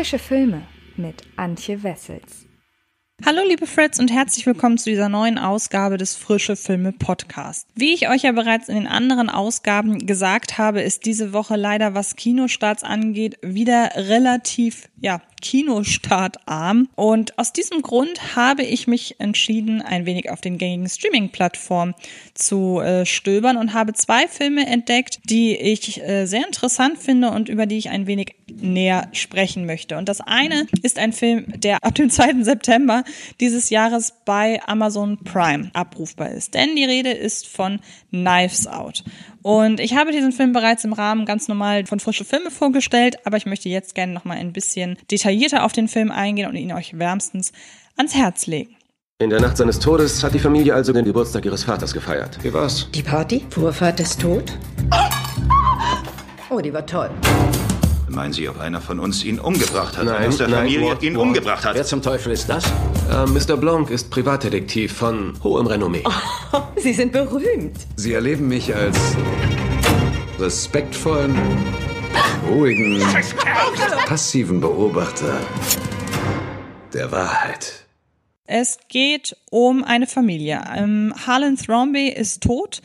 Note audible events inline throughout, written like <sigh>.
Frische Filme mit Antje Wessels. Hallo liebe Freds und herzlich willkommen zu dieser neuen Ausgabe des Frische Filme Podcast. Wie ich euch ja bereits in den anderen Ausgaben gesagt habe, ist diese Woche leider, was Kinostarts angeht, wieder relativ, ja, Kinostartarm. Und aus diesem Grund habe ich mich entschieden, ein wenig auf den gängigen Streaming-Plattformen zu äh, stöbern und habe zwei Filme entdeckt, die ich äh, sehr interessant finde und über die ich ein wenig näher sprechen möchte. Und das eine ist ein Film, der ab dem 2. September dieses Jahres bei Amazon Prime abrufbar ist. Denn die Rede ist von Knives Out. Und ich habe diesen Film bereits im Rahmen ganz normal von frische Filme vorgestellt, aber ich möchte jetzt gerne noch mal ein bisschen detaillierter auf den Film eingehen und ihn euch wärmstens ans Herz legen. In der Nacht seines Todes hat die Familie also den Geburtstag ihres Vaters gefeiert. Wie war's? Die Party? Wo er Vaters Tod? Oh, die war toll. Meinen Sie, ob einer von uns ihn umgebracht hat? Nein, aus der nein, Familie Ward, ihn Ward. umgebracht hat? Wer zum Teufel ist das? Äh, Mr. Blanc ist Privatdetektiv von hohem Renommee. <laughs> Sie sind berühmt. Sie erleben mich als respektvollen, ruhigen, passiven Beobachter der Wahrheit. Es geht um eine Familie. Ähm, Harlan Thrombey ist tot.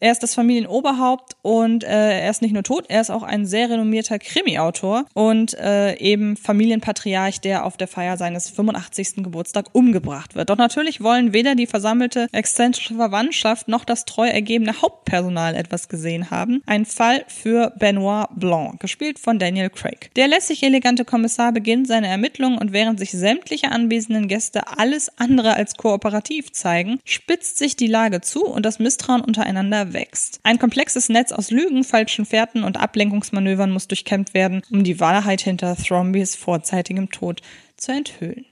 Er ist das Familienoberhaupt und äh, er ist nicht nur tot, er ist auch ein sehr renommierter Krimi-Autor und äh, eben Familienpatriarch, der auf der Feier seines 85. Geburtstag umgebracht wird. Doch natürlich wollen weder die versammelte exzentrische Verwandtschaft noch das treu ergebene Hauptpersonal etwas gesehen haben. Ein Fall für Benoit Blanc, gespielt von Daniel Craig. Der lässig elegante Kommissar beginnt seine Ermittlungen und während sich sämtliche anwesenden Gäste alles andere als kooperativ zeigen, spitzt sich die Lage zu und das Misstrauen untereinander wächst. Ein komplexes Netz aus Lügen, falschen Fährten und Ablenkungsmanövern muss durchkämmt werden, um die Wahrheit hinter Thrombys vorzeitigem Tod zu enthüllen.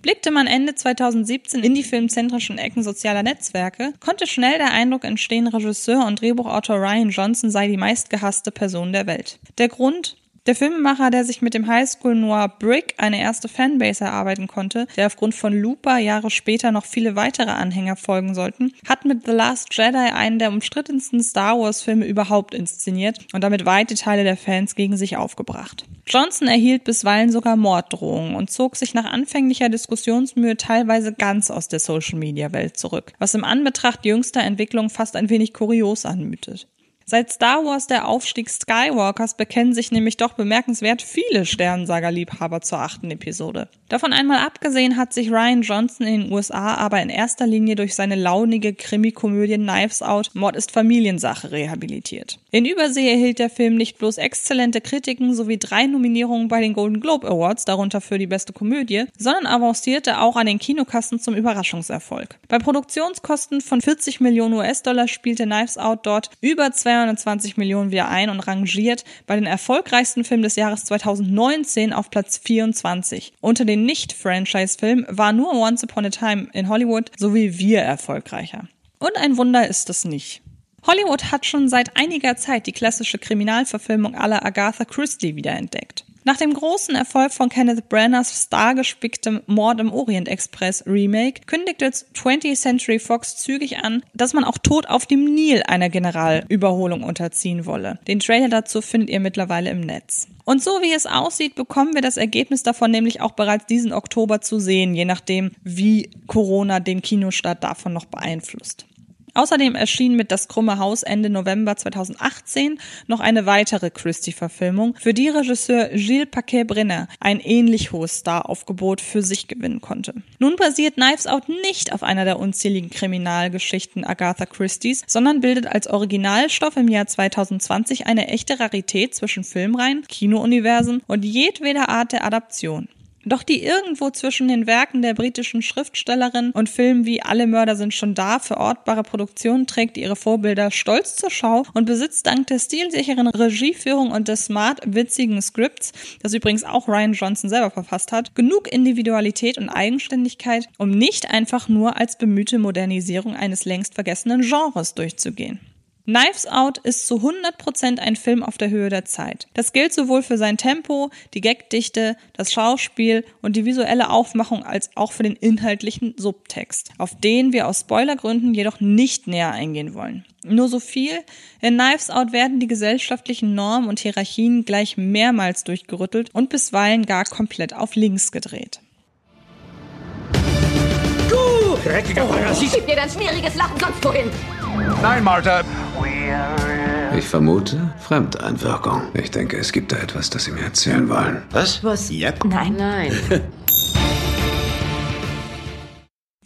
Blickte man Ende 2017 in die filmzentrischen Ecken sozialer Netzwerke, konnte schnell der Eindruck entstehen, Regisseur und Drehbuchautor Ryan Johnson sei die meistgehasste Person der Welt. Der Grund? Der Filmemacher, der sich mit dem Highschool Noir Brick eine erste Fanbase erarbeiten konnte, der aufgrund von Looper Jahre später noch viele weitere Anhänger folgen sollten, hat mit The Last Jedi einen der umstrittensten Star Wars Filme überhaupt inszeniert und damit weite Teile der Fans gegen sich aufgebracht. Johnson erhielt bisweilen sogar Morddrohungen und zog sich nach anfänglicher Diskussionsmühe teilweise ganz aus der Social Media Welt zurück, was im Anbetracht jüngster Entwicklung fast ein wenig kurios anmutet. Seit Star Wars der Aufstieg Skywalkers bekennen sich nämlich doch bemerkenswert viele Sternensager-Liebhaber zur achten Episode. Davon einmal abgesehen hat sich Ryan Johnson in den USA aber in erster Linie durch seine launige Krimikomödie Knives Out Mord ist Familiensache rehabilitiert. In Übersee erhielt der Film nicht bloß exzellente Kritiken sowie drei Nominierungen bei den Golden Globe Awards, darunter für die beste Komödie, sondern avancierte auch an den Kinokassen zum Überraschungserfolg. Bei Produktionskosten von 40 Millionen US-Dollar spielte Knives Out dort über 220 Millionen wieder ein und rangiert bei den erfolgreichsten Filmen des Jahres 2019 auf Platz 24. Unter den Nicht-Franchise-Filmen war nur Once Upon a Time in Hollywood sowie Wir erfolgreicher. Und ein Wunder ist es nicht. Hollywood hat schon seit einiger Zeit die klassische Kriminalverfilmung aller Agatha Christie wiederentdeckt. Nach dem großen Erfolg von Kenneth Branaghs stargespicktem Mord im Orient Express Remake kündigte 20th Century Fox zügig an, dass man auch Tod auf dem Nil einer Generalüberholung unterziehen wolle. Den Trailer dazu findet ihr mittlerweile im Netz. Und so wie es aussieht, bekommen wir das Ergebnis davon nämlich auch bereits diesen Oktober zu sehen, je nachdem, wie Corona den Kinostart davon noch beeinflusst. Außerdem erschien mit Das krumme Haus Ende November 2018 noch eine weitere Christie-Verfilmung, für die Regisseur Gilles Paquet-Brenner ein ähnlich hohes Staraufgebot für sich gewinnen konnte. Nun basiert Knives Out nicht auf einer der unzähligen Kriminalgeschichten Agatha Christie's, sondern bildet als Originalstoff im Jahr 2020 eine echte Rarität zwischen Filmreihen, Kinouniversen und jedweder Art der Adaption. Doch die irgendwo zwischen den Werken der britischen Schriftstellerin und Filmen wie Alle Mörder sind schon da verortbare Produktion trägt ihre Vorbilder stolz zur Schau und besitzt dank der stilsicheren Regieführung und des smart witzigen Skripts, das übrigens auch Ryan Johnson selber verfasst hat, genug Individualität und Eigenständigkeit, um nicht einfach nur als bemühte Modernisierung eines längst vergessenen Genres durchzugehen. Knives Out ist zu 100% ein Film auf der Höhe der Zeit. Das gilt sowohl für sein Tempo, die Gagdichte, das Schauspiel und die visuelle Aufmachung als auch für den inhaltlichen Subtext, auf den wir aus Spoilergründen jedoch nicht näher eingehen wollen. Nur so viel, in Knives Out werden die gesellschaftlichen Normen und Hierarchien gleich mehrmals durchgerüttelt und bisweilen gar komplett auf links gedreht. Du dreckiger Parasit! Gib dir dein schmieriges Lachen sonst wohin! Nein, Martha! Ich vermute Fremdeinwirkung. Ich denke, es gibt da etwas, das Sie mir erzählen wollen. Was? Was? Yep. Nein. Nein. <laughs>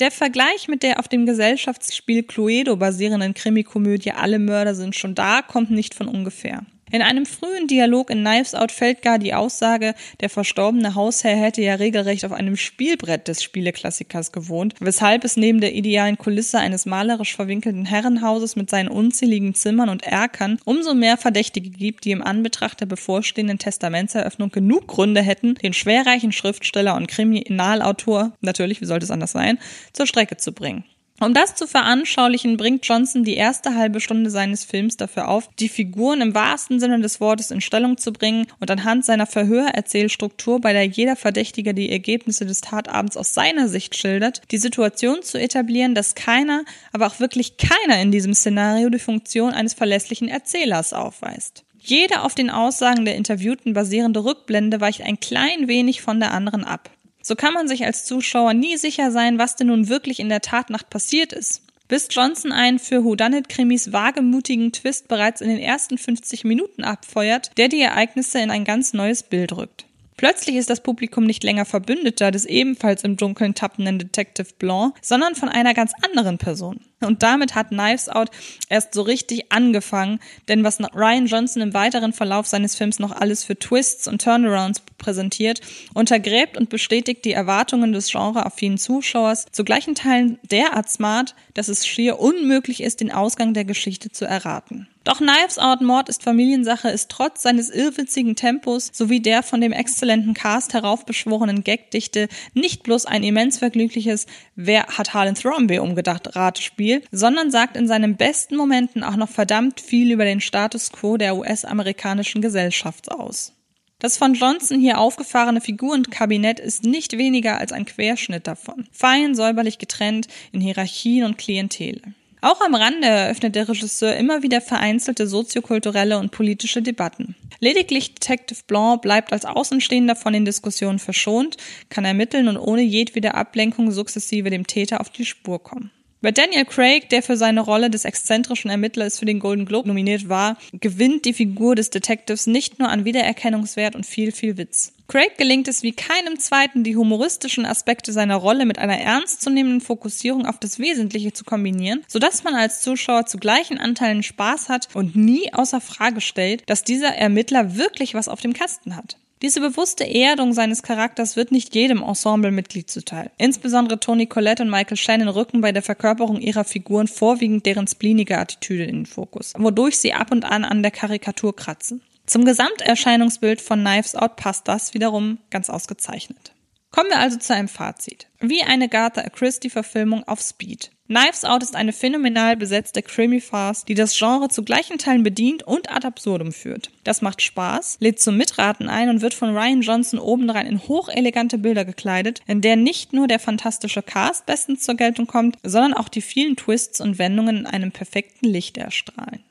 Der Vergleich mit der auf dem Gesellschaftsspiel Cluedo basierenden Krimikomödie Alle Mörder sind schon da kommt nicht von ungefähr. In einem frühen Dialog in Knives Out fällt gar die Aussage, der verstorbene Hausherr hätte ja regelrecht auf einem Spielbrett des Spieleklassikers gewohnt, weshalb es neben der idealen Kulisse eines malerisch verwinkelten Herrenhauses mit seinen unzähligen Zimmern und Erkern umso mehr Verdächtige gibt, die im Anbetracht der bevorstehenden Testamentseröffnung genug Gründe hätten, den schwerreichen Schriftsteller und Kriminalautor, natürlich, wie sollte es anders sein, zur Strecke zu bringen. Um das zu veranschaulichen, bringt Johnson die erste halbe Stunde seines Films dafür auf, die Figuren im wahrsten Sinne des Wortes in Stellung zu bringen und anhand seiner Verhörerzählstruktur, bei der jeder Verdächtige die Ergebnisse des Tatabends aus seiner Sicht schildert, die Situation zu etablieren, dass keiner, aber auch wirklich keiner in diesem Szenario die Funktion eines verlässlichen Erzählers aufweist. Jede auf den Aussagen der Interviewten basierende Rückblende weicht ein klein wenig von der anderen ab. So kann man sich als Zuschauer nie sicher sein, was denn nun wirklich in der Tatnacht passiert ist. Bis Johnson einen für Whodunit-Krimis wagemutigen Twist bereits in den ersten 50 Minuten abfeuert, der die Ereignisse in ein ganz neues Bild rückt. Plötzlich ist das Publikum nicht länger Verbündeter des ebenfalls im Dunkeln tappenden Detective Blanc, sondern von einer ganz anderen Person. Und damit hat Knives Out erst so richtig angefangen, denn was Ryan Johnson im weiteren Verlauf seines Films noch alles für Twists und Turnarounds präsentiert, untergräbt und bestätigt die Erwartungen des genreaffinen Zuschauers zu gleichen Teilen derart smart, dass es schier unmöglich ist, den Ausgang der Geschichte zu erraten. Doch Knives Out Mord ist Familiensache ist trotz seines irrwitzigen Tempos sowie der von dem exzellenten Cast heraufbeschworenen Gagdichte nicht bloß ein immens vergnügliches Wer hat Harlan Thrombey umgedacht Ratespiel, sondern sagt in seinen besten Momenten auch noch verdammt viel über den Status quo der US-amerikanischen Gesellschaft aus. Das von Johnson hier aufgefahrene Figurenkabinett ist nicht weniger als ein Querschnitt davon, fein säuberlich getrennt in Hierarchien und Klientele. Auch am Rande eröffnet der Regisseur immer wieder vereinzelte soziokulturelle und politische Debatten. Lediglich Detective Blanc bleibt als Außenstehender von den Diskussionen verschont, kann ermitteln und ohne jedwede Ablenkung sukzessive dem Täter auf die Spur kommen. Bei Daniel Craig, der für seine Rolle des exzentrischen Ermittlers für den Golden Globe nominiert war, gewinnt die Figur des Detectives nicht nur an Wiedererkennungswert und viel, viel Witz. Craig gelingt es wie keinem zweiten, die humoristischen Aspekte seiner Rolle mit einer ernstzunehmenden Fokussierung auf das Wesentliche zu kombinieren, sodass man als Zuschauer zu gleichen Anteilen Spaß hat und nie außer Frage stellt, dass dieser Ermittler wirklich was auf dem Kasten hat. Diese bewusste Erdung seines Charakters wird nicht jedem Ensemblemitglied zuteil. Insbesondere Tony Collette und Michael Shannon rücken bei der Verkörperung ihrer Figuren vorwiegend deren spleenige Attitüde in den Fokus, wodurch sie ab und an an der Karikatur kratzen. Zum Gesamterscheinungsbild von Knives Out passt das wiederum ganz ausgezeichnet. Kommen wir also zu einem Fazit. Wie eine Agatha Christie-Verfilmung auf Speed. Knives Out ist eine phänomenal besetzte Krimi-Farce, die das Genre zu gleichen Teilen bedient und ad absurdum führt. Das macht Spaß, lädt zum Mitraten ein und wird von Ryan Johnson obendrein in hochelegante Bilder gekleidet, in der nicht nur der fantastische Cast bestens zur Geltung kommt, sondern auch die vielen Twists und Wendungen in einem perfekten Licht erstrahlen.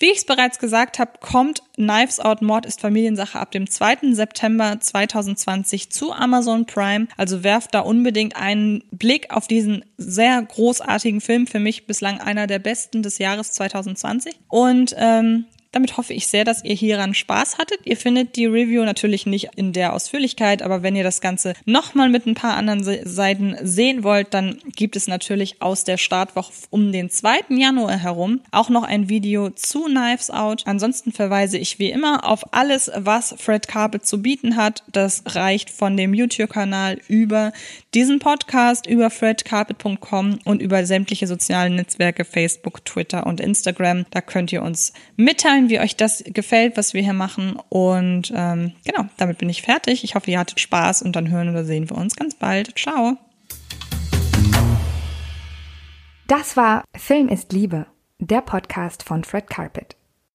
Wie ich es bereits gesagt habe, kommt Knives Out Mord ist Familiensache ab dem 2. September 2020 zu Amazon Prime. Also werft da unbedingt einen Blick auf diesen sehr großartigen Film. Für mich bislang einer der besten des Jahres 2020. Und ähm, damit hoffe ich sehr, dass ihr hieran Spaß hattet. Ihr findet die Review natürlich nicht in der Ausführlichkeit, aber wenn ihr das Ganze nochmal mit ein paar anderen Seiten sehen wollt, dann gibt es natürlich aus der Startwoche um den 2. Januar herum auch noch ein Video zu Knives Out. Ansonsten verweise ich wie immer auf alles, was Fred Carpet zu bieten hat. Das reicht von dem YouTube-Kanal über diesen Podcast, über fredcarpet.com und über sämtliche sozialen Netzwerke Facebook, Twitter und Instagram. Da könnt ihr uns mitteilen, mitteilen, wie euch das gefällt, was wir hier machen. Und ähm, genau, damit bin ich fertig. Ich hoffe, ihr hattet Spaß und dann hören oder sehen wir uns ganz bald. Ciao. Das war Film ist Liebe. der Podcast von Fred Carpet.